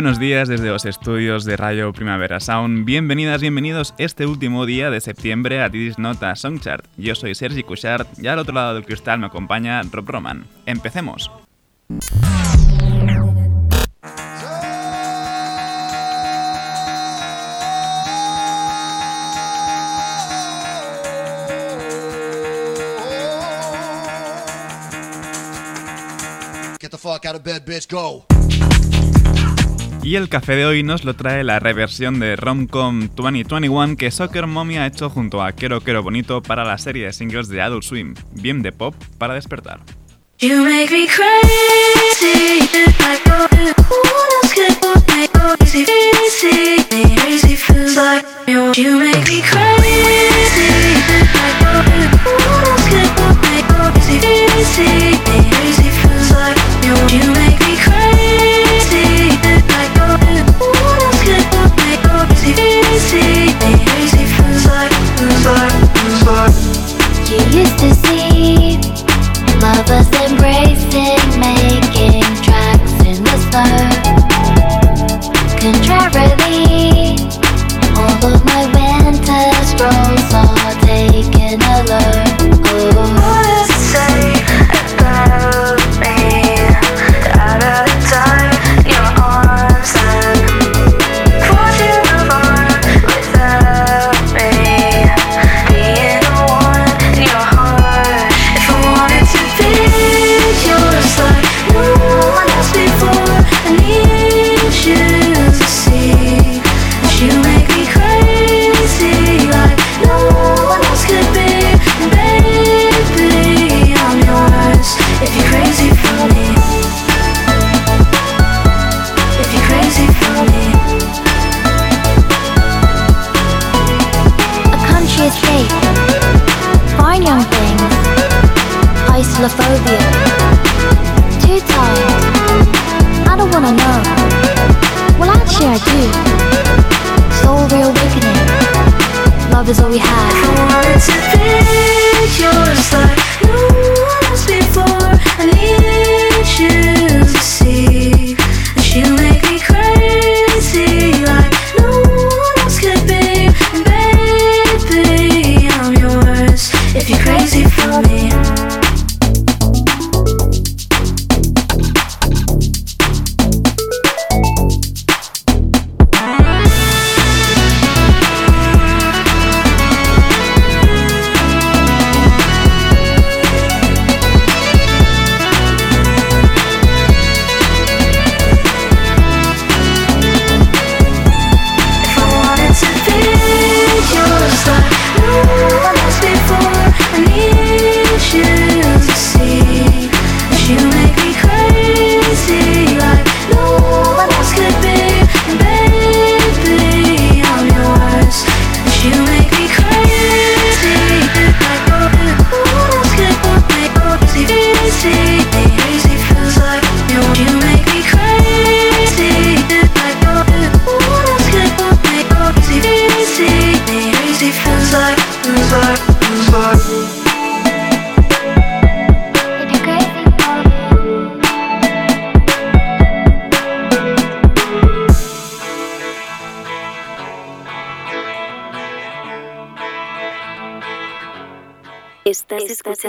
Buenos días desde los estudios de Radio Primavera Sound. Bienvenidas, bienvenidos este último día de septiembre a Tidis Nota Songchart. Yo soy Sergi Cushart y al otro lado del cristal me acompaña Rob Roman. Empecemos. Get the fuck out of bed, bitch, go. Y el café de hoy nos lo trae la reversión de Romcom 2021 que Soccer Mommy ha hecho junto a Quero Quero Bonito para la serie de singles de Adult Swim, bien de pop para despertar.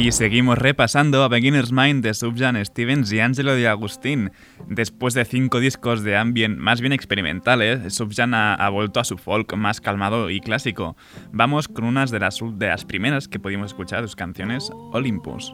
Y seguimos repasando a Beginner's Mind de Subjan Stevens y Angelo de Agustín. Después de cinco discos de ambient más bien experimentales, Subjan ha, vuelto a su folk más calmado y clásico. Vamos con unas de las, de primeras que pudimos escuchar sus canciones, Olympus.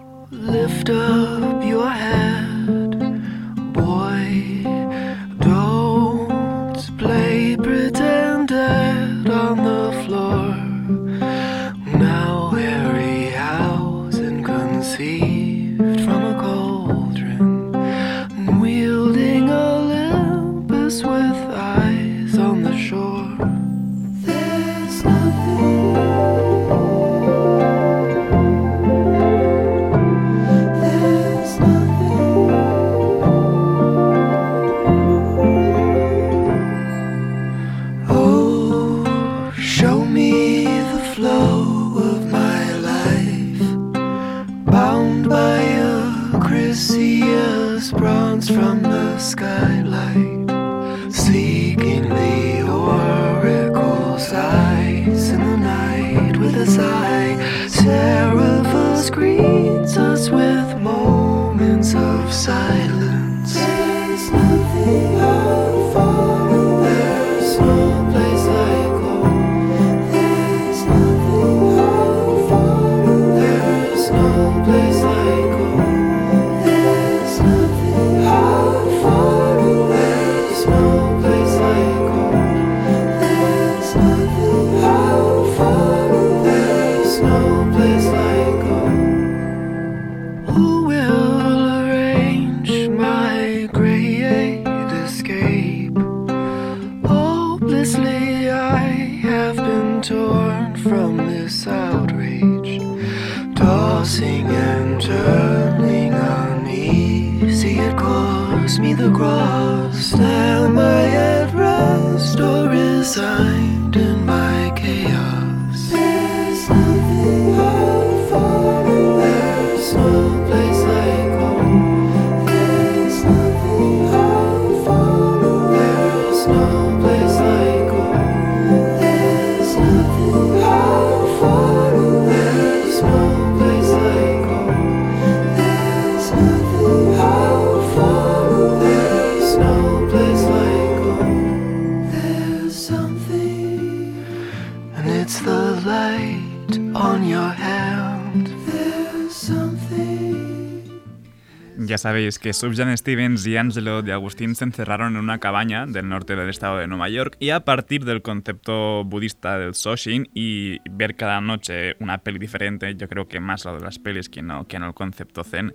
Sabéis que Subjan Stevens y Angelo de Agustín se encerraron en una cabaña del norte del estado de Nueva York y a partir del concepto budista del Soshin y ver cada noche una peli diferente, yo creo que más lo de las pelis que no, que no el concepto zen,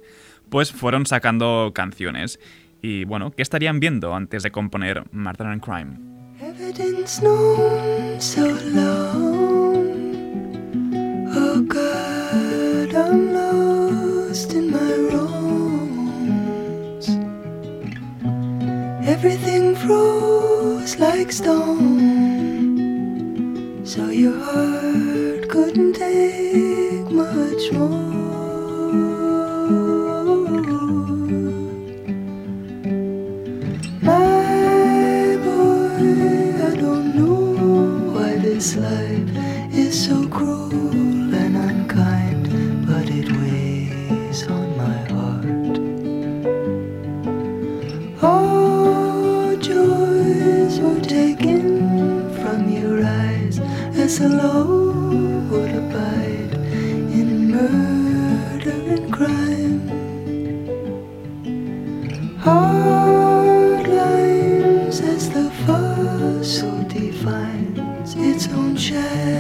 pues fueron sacando canciones. Y bueno, ¿qué estarían viendo antes de componer Murder and Crime? Everything froze like stone. So your heart couldn't take much more. My boy, I don't know why this life is so cruel as a would abide in murder and crime. Hard lines as the fossil defines its own shadow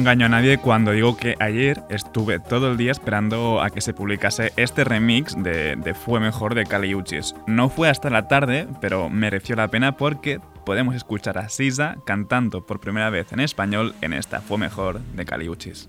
engaño a nadie cuando digo que ayer estuve todo el día esperando a que se publicase este remix de, Fue Mejor de Caliuchis. No fue hasta la tarde, pero mereció la pena porque podemos escuchar a Sisa cantando por primera vez en español en esta Fue Mejor de Caliuchis.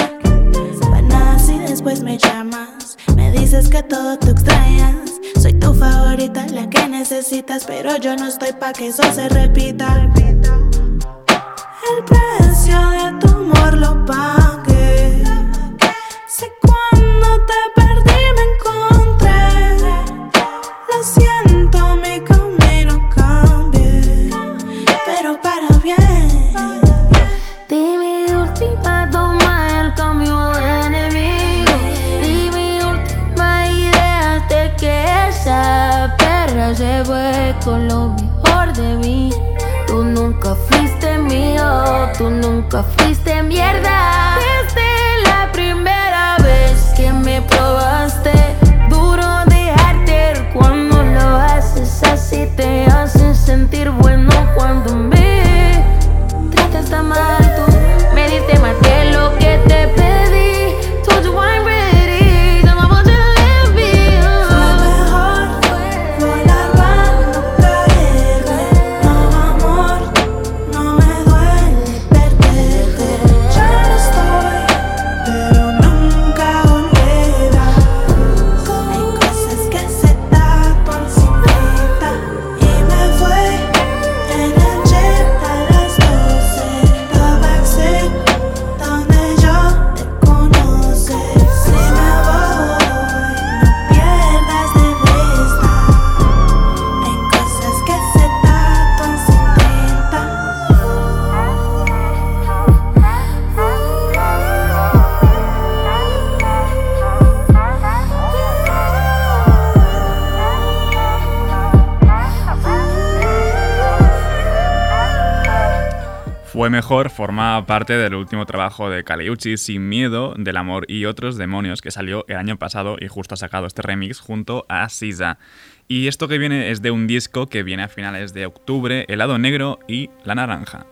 yo no estoy pa' que eso se repita. Mejor forma parte del último trabajo de Kaleuchi, Sin Miedo, Del Amor y Otros Demonios, que salió el año pasado y justo ha sacado este remix junto a Sisa. Y esto que viene es de un disco que viene a finales de octubre, El lado negro y La naranja.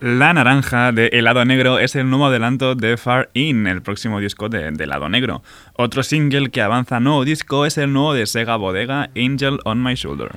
La naranja de Helado Negro es el nuevo adelanto de Far In, el próximo disco de, Helado Negro. Otro single que avanza nuevo disco es el nuevo de Sega Bodega, Angel on My Shoulder.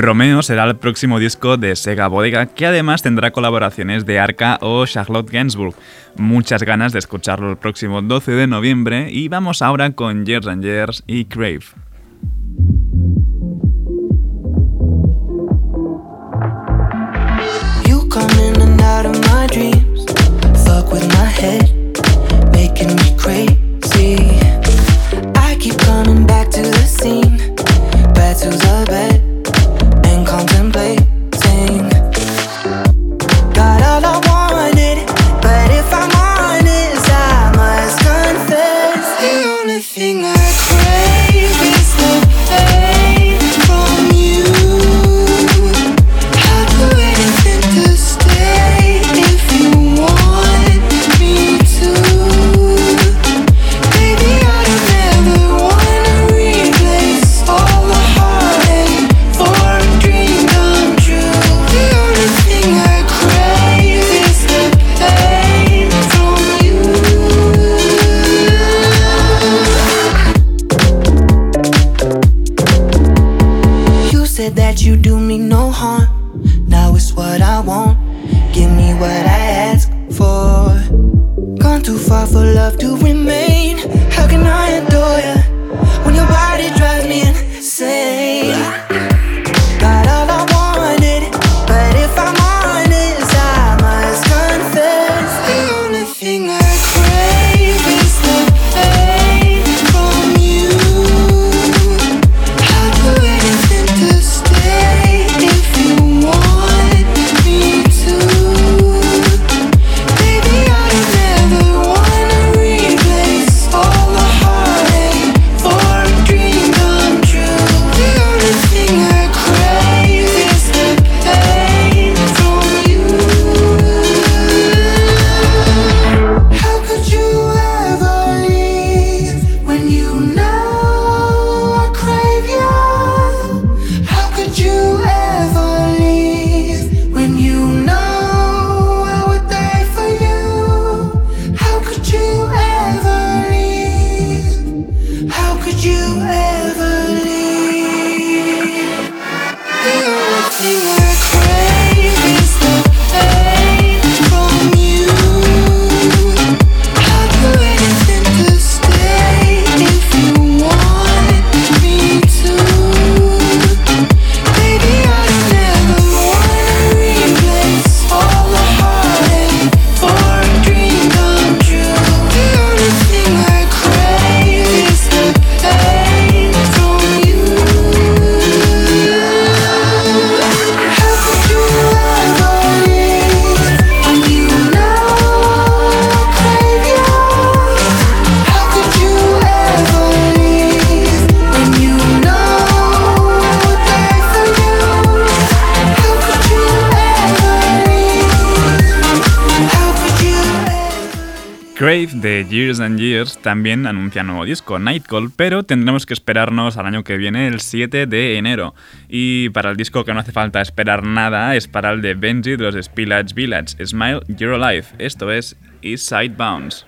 Romeo será el próximo disco de Sega Bodega, que además tendrá colaboraciones de Arca o Charlotte Gainsbourg. Muchas ganas de escucharlo el próximo 12 de noviembre y vamos ahora con Years and Years y Crave. También anuncia nuevo disco, Nightcall, pero tendremos que esperarnos al año que viene, el 7 de enero. Y para el disco que no hace falta esperar nada es para el de Benji de los Spillage Village, Smile You're Alive. Esto es East Side Bounce.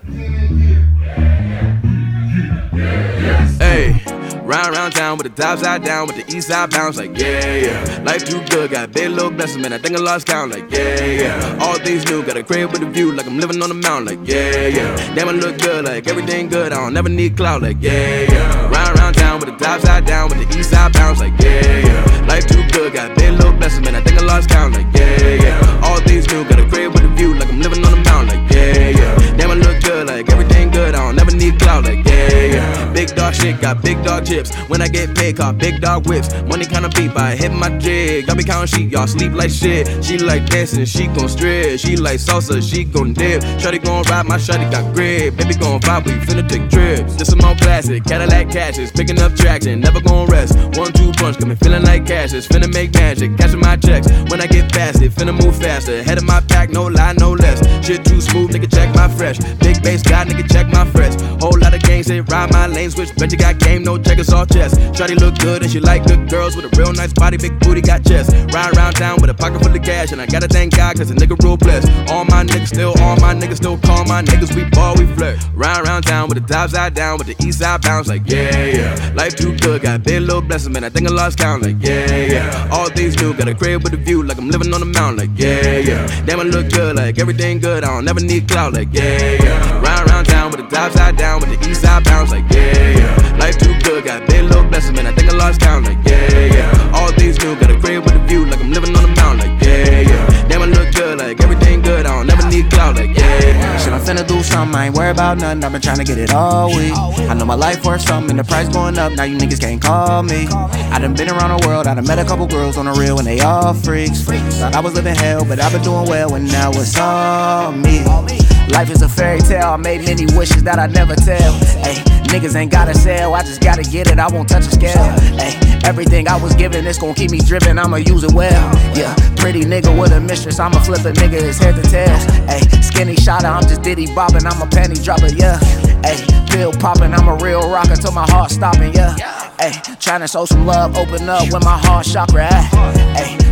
Round, round town with the top side down, with the east side bounce, like yeah, yeah. Life too good, got big little blessings, man. I think I lost count, like yeah, yeah. All things new, got a crib with a view, like I'm living on the mountain, like yeah, yeah. Damn, I look good, like everything good, I don't never need clout, like yeah, yeah. Round, round town with the top side down, with the east side bounce, like yeah, yeah. Life too good, got big little blessings, man. I think I lost count, like yeah, yeah. All things new, got a crib with a view, like I'm living on the mountain, like yeah, yeah. Damn, I look good, like everything good, I don't never need clout, like yeah, yeah. Big dog shit, got big dog chips. When I get paid, call big dog whips. Money kinda beat by hit my jig. Y'all be counting sheep, y'all sleep like shit. She like dancing, she gon' strip. She like salsa, she gon' dip. Shotty gon' ride, my shotty got grip. Baby gon' vibe, we finna take trips. This a more classic, Cadillac cashes, picking up traction, never gon' rest. One two punch, got me feeling like cashes. Finna make magic, catching my checks. When I get past it, finna move faster. Head of my pack, no lie, no less. Shit too smooth, nigga, check my fresh. Big bass guy, nigga, check my fresh. Whole lot of gangs, they ride my lane, switch. Bet you got game, no checkers off chest. Shawty look good and she like good girls with a real nice body, big booty, got chest. Ride around town with a pocket full of cash, and I gotta thank God cause a nigga real blessed. All my niggas still, all my niggas still call my niggas, we ball, we flirt. Round around town with the top side down, with the east side bounce, like yeah, yeah. Life too good, got big little blessings, man. I think I lost count, like yeah, yeah. All things new, got a crib with a view, like I'm living on the mountain, like yeah, yeah. Damn, I look good, like everything good, I don't never need clout, like yeah, yeah. Round around town with the top side down, with the east side bounce, like yeah, yeah. Life too good, got big little blessings, man. I think I lost count, like yeah, yeah. All things new, got a crib with a view, like I'm living on the mountain, like yeah, yeah. Damn, I look good, like everything good, I don't never need clout, like yeah. Shit, I'm finna do something, I ain't worried about nothing. I've been trying to get it all week. I know my life worth something, the price going up, now you niggas can't call me. I done been around the world, I done met a couple girls on the real, and they all freaks. Thought I was living hell, but I've been doing well, and now it's all me. Life is a fairy tale, I made many wishes that I never tell. Hey, niggas ain't gotta sell, I just gotta get it, I won't touch a scale. Hey, everything I was given, it's gon' keep me driven, I'ma use it well. Yeah, pretty nigga with a mistress, I'ma flip a nigga his head to tails. Hey, skinny shotter, I'm just diddy bobbing, I'm a penny dropper, yeah. Hey, pill popping, I'm a real rocker till my heart stopping, yeah. Hey, trying to sow some love, open up with my heart chakra.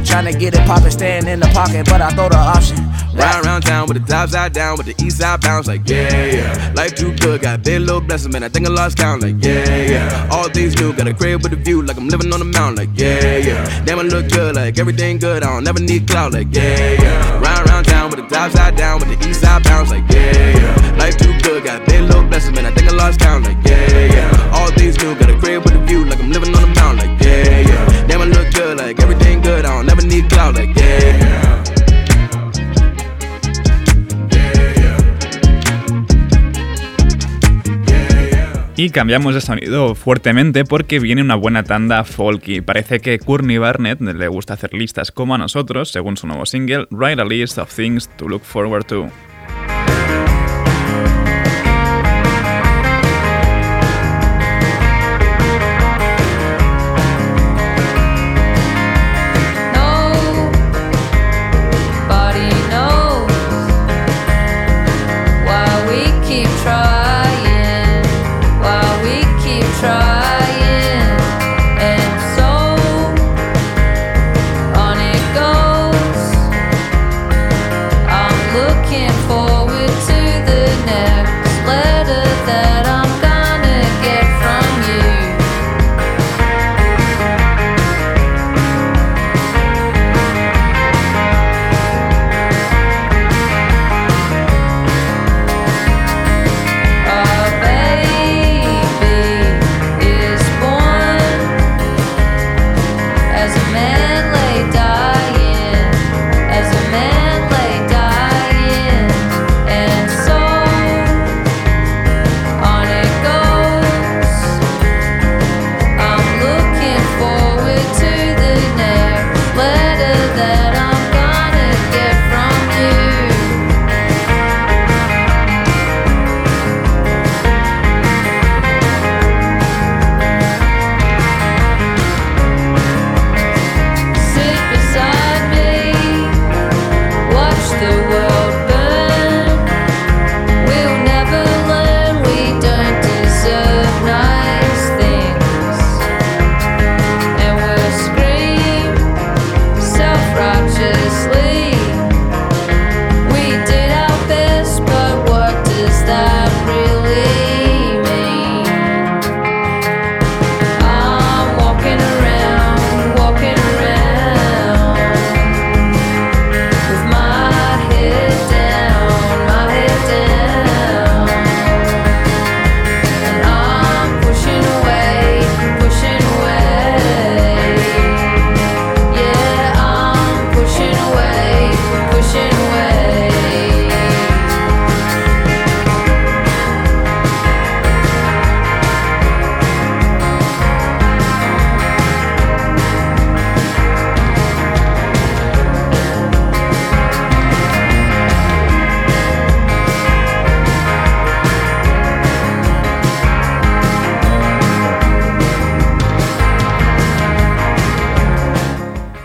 Trying to get it poppin', staying in the pocket, but I throw the option. Ride around town with the top side down, with the east side bounce, like yeah, yeah. Life too good, got big little blessings, man. I think I lost count, like yeah, yeah. All things new, got a crib with a view, like I'm living on the mountain, like yeah, yeah. Damn, I look good, like everything good, I don't never need clout, like yeah, yeah. Ride around town with the top side down, with the east side bounce, like yeah, yeah. Life too good, got big little blessings, man. I think I lost count, like yeah, yeah. Y cambiamos de sonido fuertemente porque viene una buena tanda folky. Parece que Courtney Barnett le gusta hacer listas como a nosotros, según su nuevo single, Write a List of Things to Look Forward to.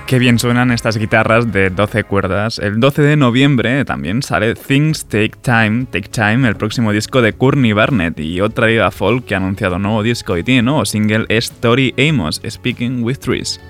Qué bien suenan estas guitarras de 12 cuerdas. El 12 de noviembre también sale Things Take Time, Take Time, el próximo disco de Courtney Barnett y otra diva folk que ha anunciado nuevo disco y tiene nuevo single es Tori Amos, Speaking with Trees.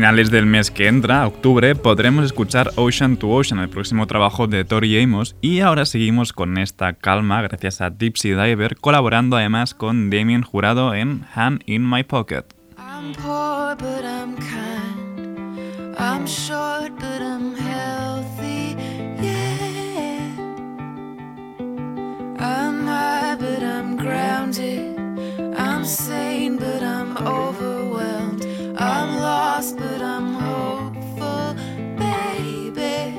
Finales del mes que entra, octubre, podremos escuchar Ocean to Ocean, el próximo trabajo de Tori Amos, y ahora seguimos con esta calma gracias a Dipsy Diver, colaborando además con Damien Jurado en Hand in My Pocket. I'm sane, but I'm overwhelmed. Lost, but I'm hopeful, baby.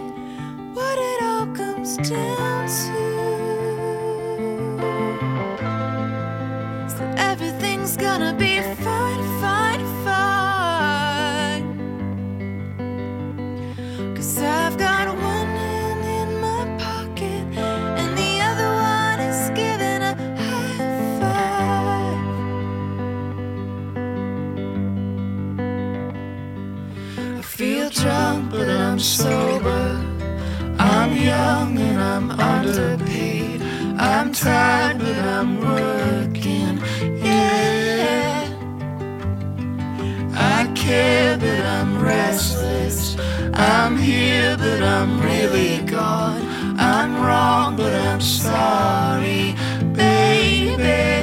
What it all comes down to that everything's gonna be fine, fine. But I'm sober. I'm young and I'm underpaid. I'm tired, but I'm working. Yeah. I care, but I'm restless. I'm here, but I'm really gone. I'm wrong, but I'm sorry, baby.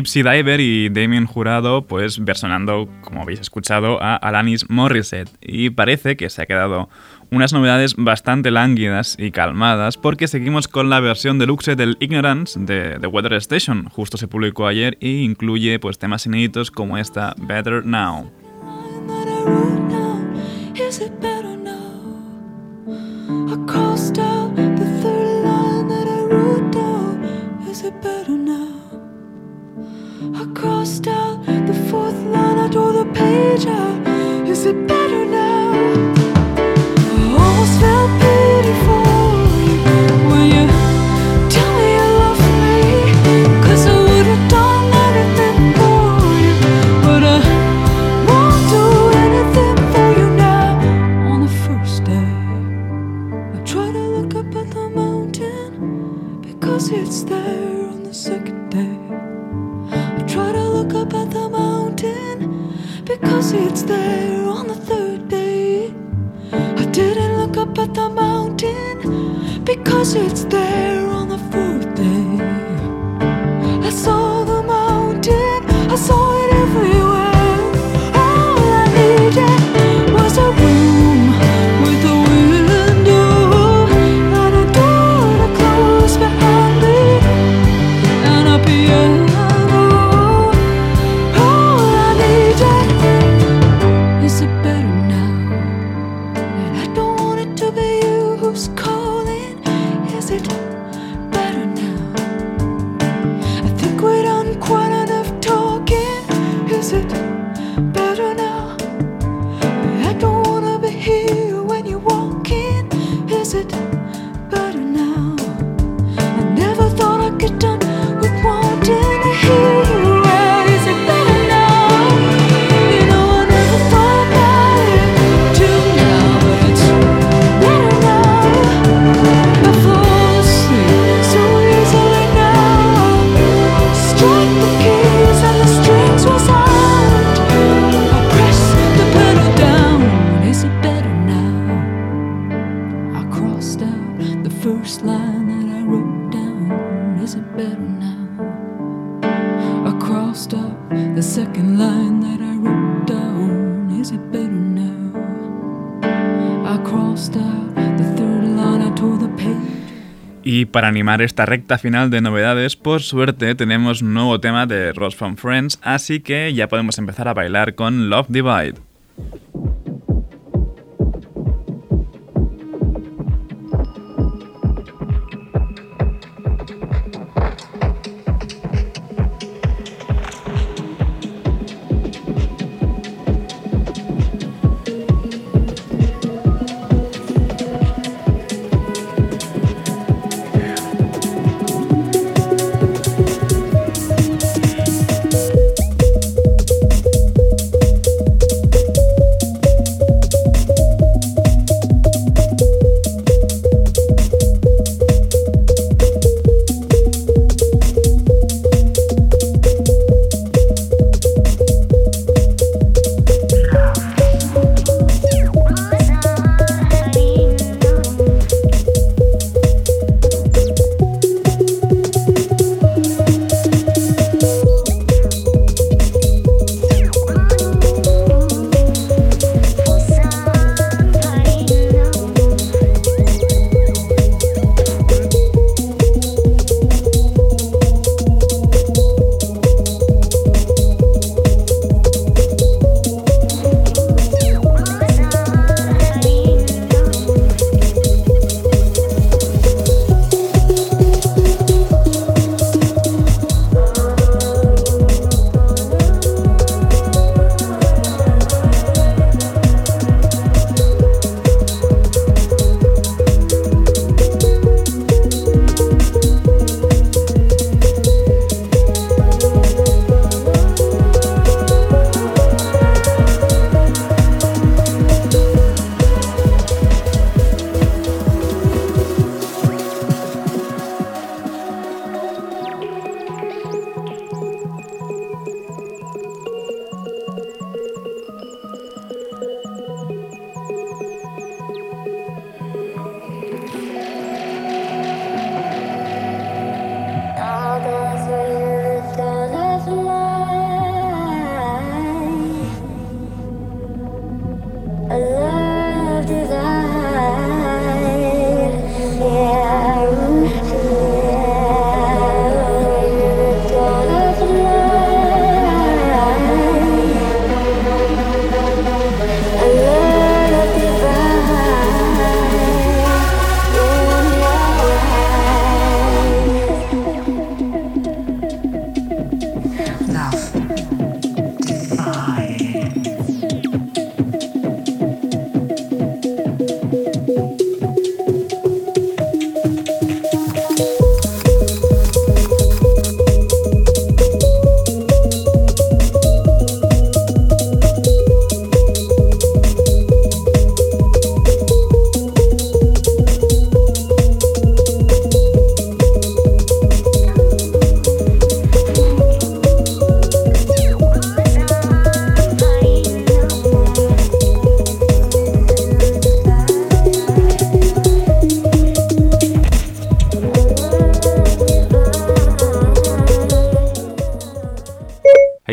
Dipsy Diver y Damien Jurado, pues versionando, como habéis escuchado, a Alanis Morissette. Y parece que se ha quedado unas novedades bastante lánguidas y calmadas, porque seguimos con la versión deluxe del Ignorance de The Weather Station. Justo se publicó ayer y incluye pues temas inéditos como esta Better Now. Crossed out the fourth line. I tore the page out. Is it better now? the mountain because it's there on the fourth day. I saw esta recta final de novedades, por suerte tenemos un nuevo tema de Ross from Friends, así que ya podemos empezar a bailar con Love Divide.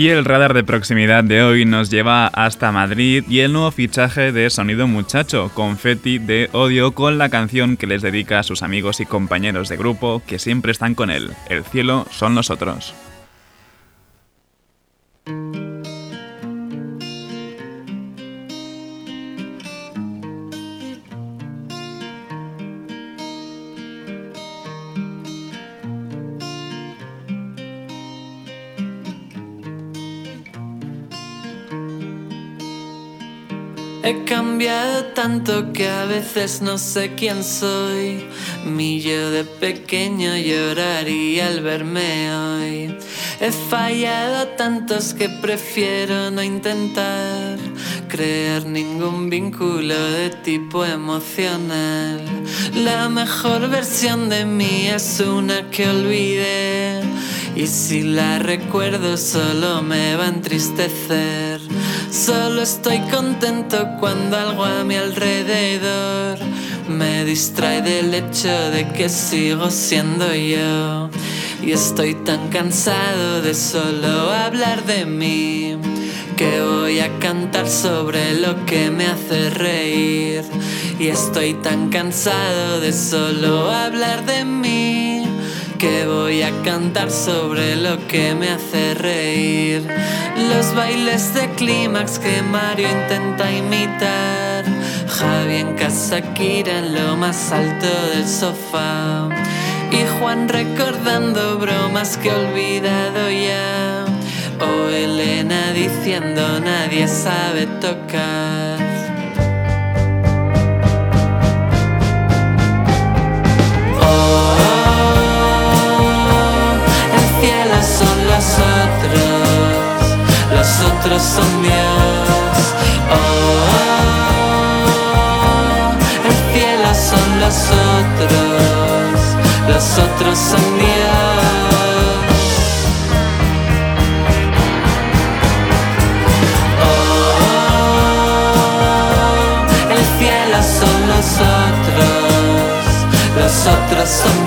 Y el radar de proximidad de hoy nos lleva hasta Madrid y el nuevo fichaje de Sonido Muchacho, Confetti de Odio, con la canción que les dedica a sus amigos y compañeros de grupo que siempre están con él. El cielo son nosotros. He cambiado tanto que a veces no sé quién soy. Mi yo de pequeño lloraría al verme hoy. He fallado tantos que prefiero no intentar crear ningún vínculo de tipo emocional. La mejor versión de mí es una que olvidé. Y si la recuerdo solo me va a entristecer. Solo estoy contento cuando algo a mi alrededor me distrae del hecho de que sigo siendo yo. Y estoy tan cansado de solo hablar de mí que voy a cantar sobre lo que me hace reír. Y estoy tan cansado de solo hablar de mí que voy a cantar sobre lo que me hace reír. Los bailes de clímax que Mario intenta imitar. Javi en casa, Kira en lo más alto del sofá. Y Juan recordando bromas que he olvidado ya. O Elena diciendo nadie sabe tocar. los otros son Dios. Oh, el cielo son los otros, los otros son Dios. Oh, el cielo son los otros, los otros son.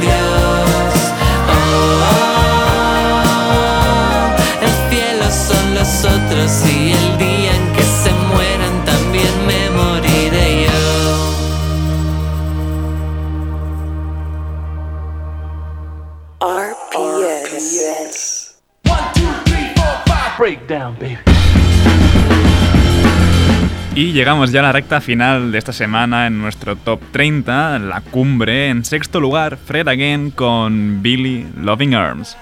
Llegamos ya a la recta final de esta semana en nuestro top 30, la cumbre. En sexto lugar, Fred Again con Billy Loving Arms.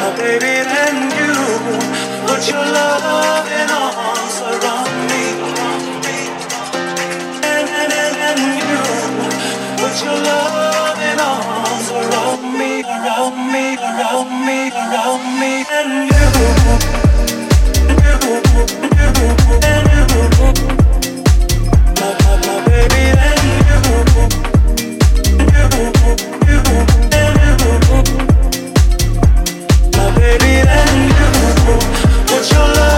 My baby, then you put your loving arms around me, arms around me and you put your loving arms around me, around me, around me, around me, and you, you, you, and you, my, my, my baby, and you, you, baby, and you put your loving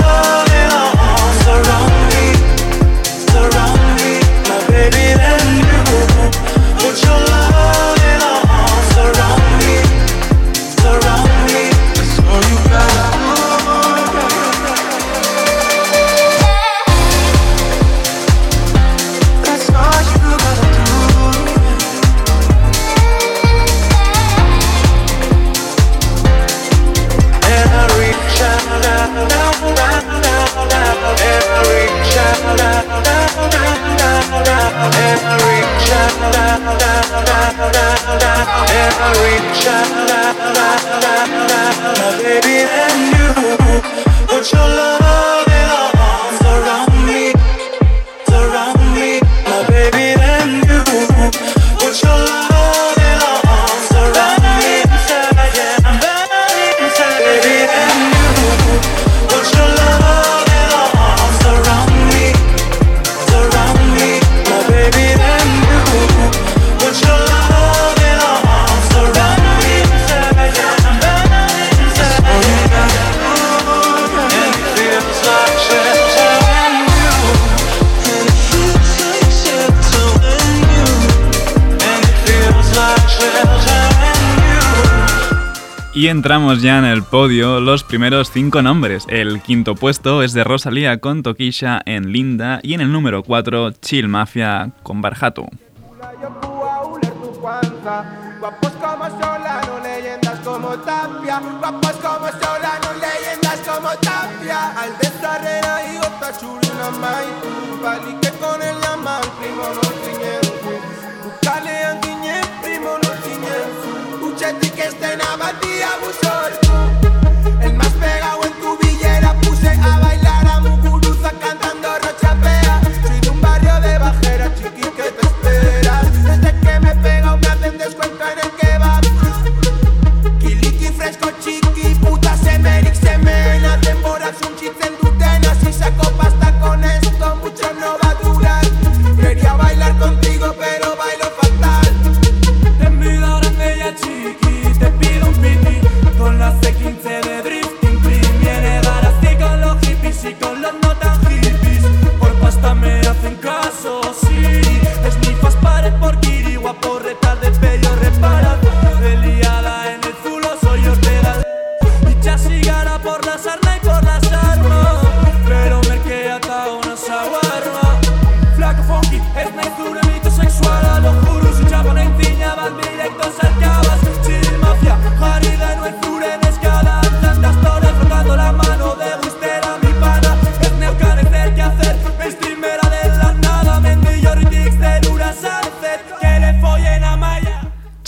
Entramos ya en el podio, los primeros cinco nombres. El quinto puesto es de Rosalía con Toquisha en Linda y en el número 4 Chill Mafia con Tapia. Al.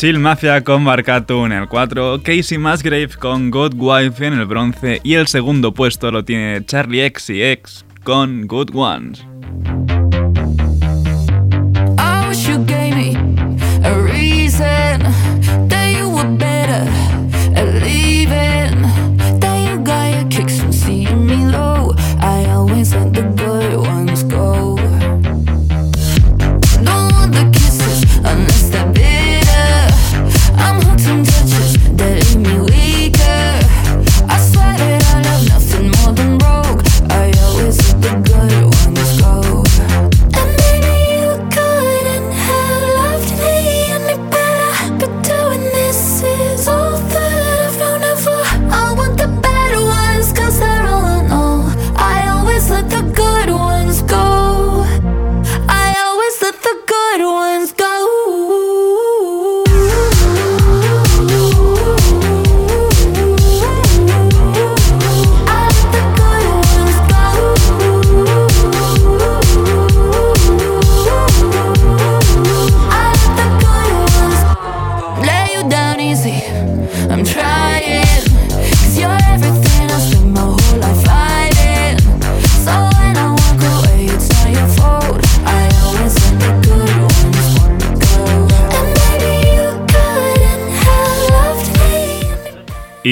Chill Mafia con Barcatu en el 4, Casey Musgrave con Good Wife en el bronce y el segundo puesto lo tiene Charlie X y X con Good Ones.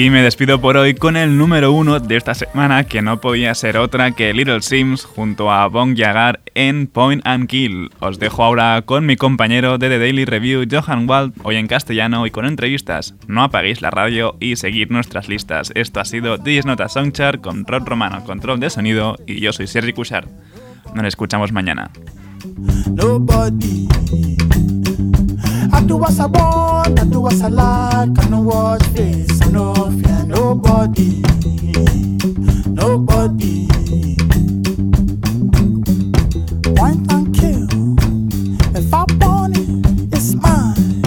Y me despido por hoy con el número uno de esta semana, que no podía ser otra que Little Sims junto a Bong Yagar en Point and Kill. Os dejo ahora con mi compañero de The Daily Review, Johan Wald, hoy en castellano y con entrevistas. No apaguéis la radio y seguid nuestras listas. Esto ha sido 10 Notas Songchart con Rod Romano, control de sonido, y yo soy Sergi Cushart. Nos escuchamos mañana. I do what I want, I do what I like. I know watch face, I know fear nobody, nobody. One and kill. If I want it, it's mine.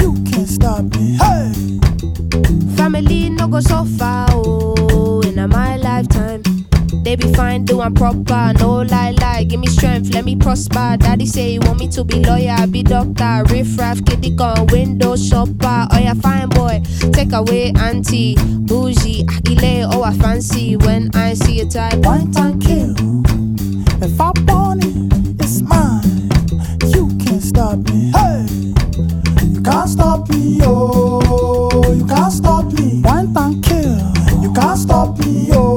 You can't stop me. Hey. Family no go so far, Baby, fine, do I'm proper. No lie, lie, give me strength, let me prosper. Daddy say he want me to be lawyer, be doctor. Riff raff, kitty gun, window shopper. Oh yeah, fine boy, take away auntie. Bougie, Akile, oh I fancy when I see a type. One time kill. If I want it, it's mine. You can't stop me. Hey, you can't stop me, oh, you can't stop me. One time kill. You can't stop me, oh,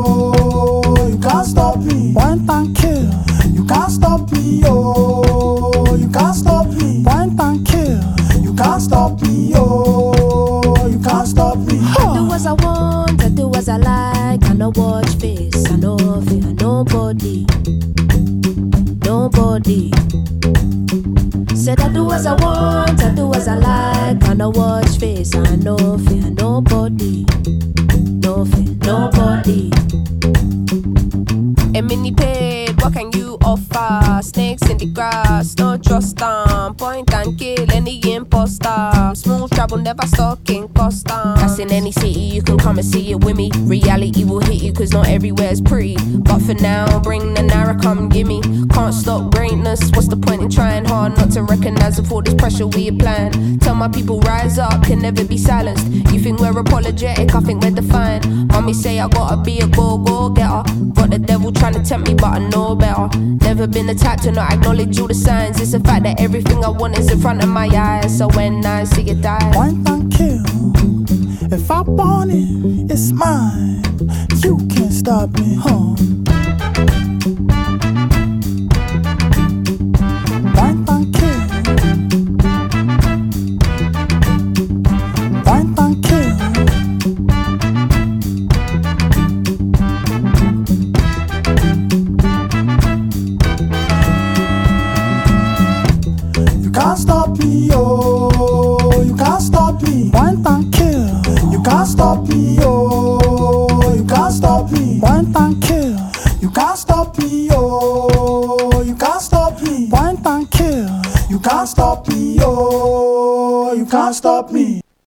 the type to not acknowledge all the signs. It's the fact that everything I want is in front of my eyes. So when I see it die, One time kill. If I want it, it's mine. You can't stop me, huh?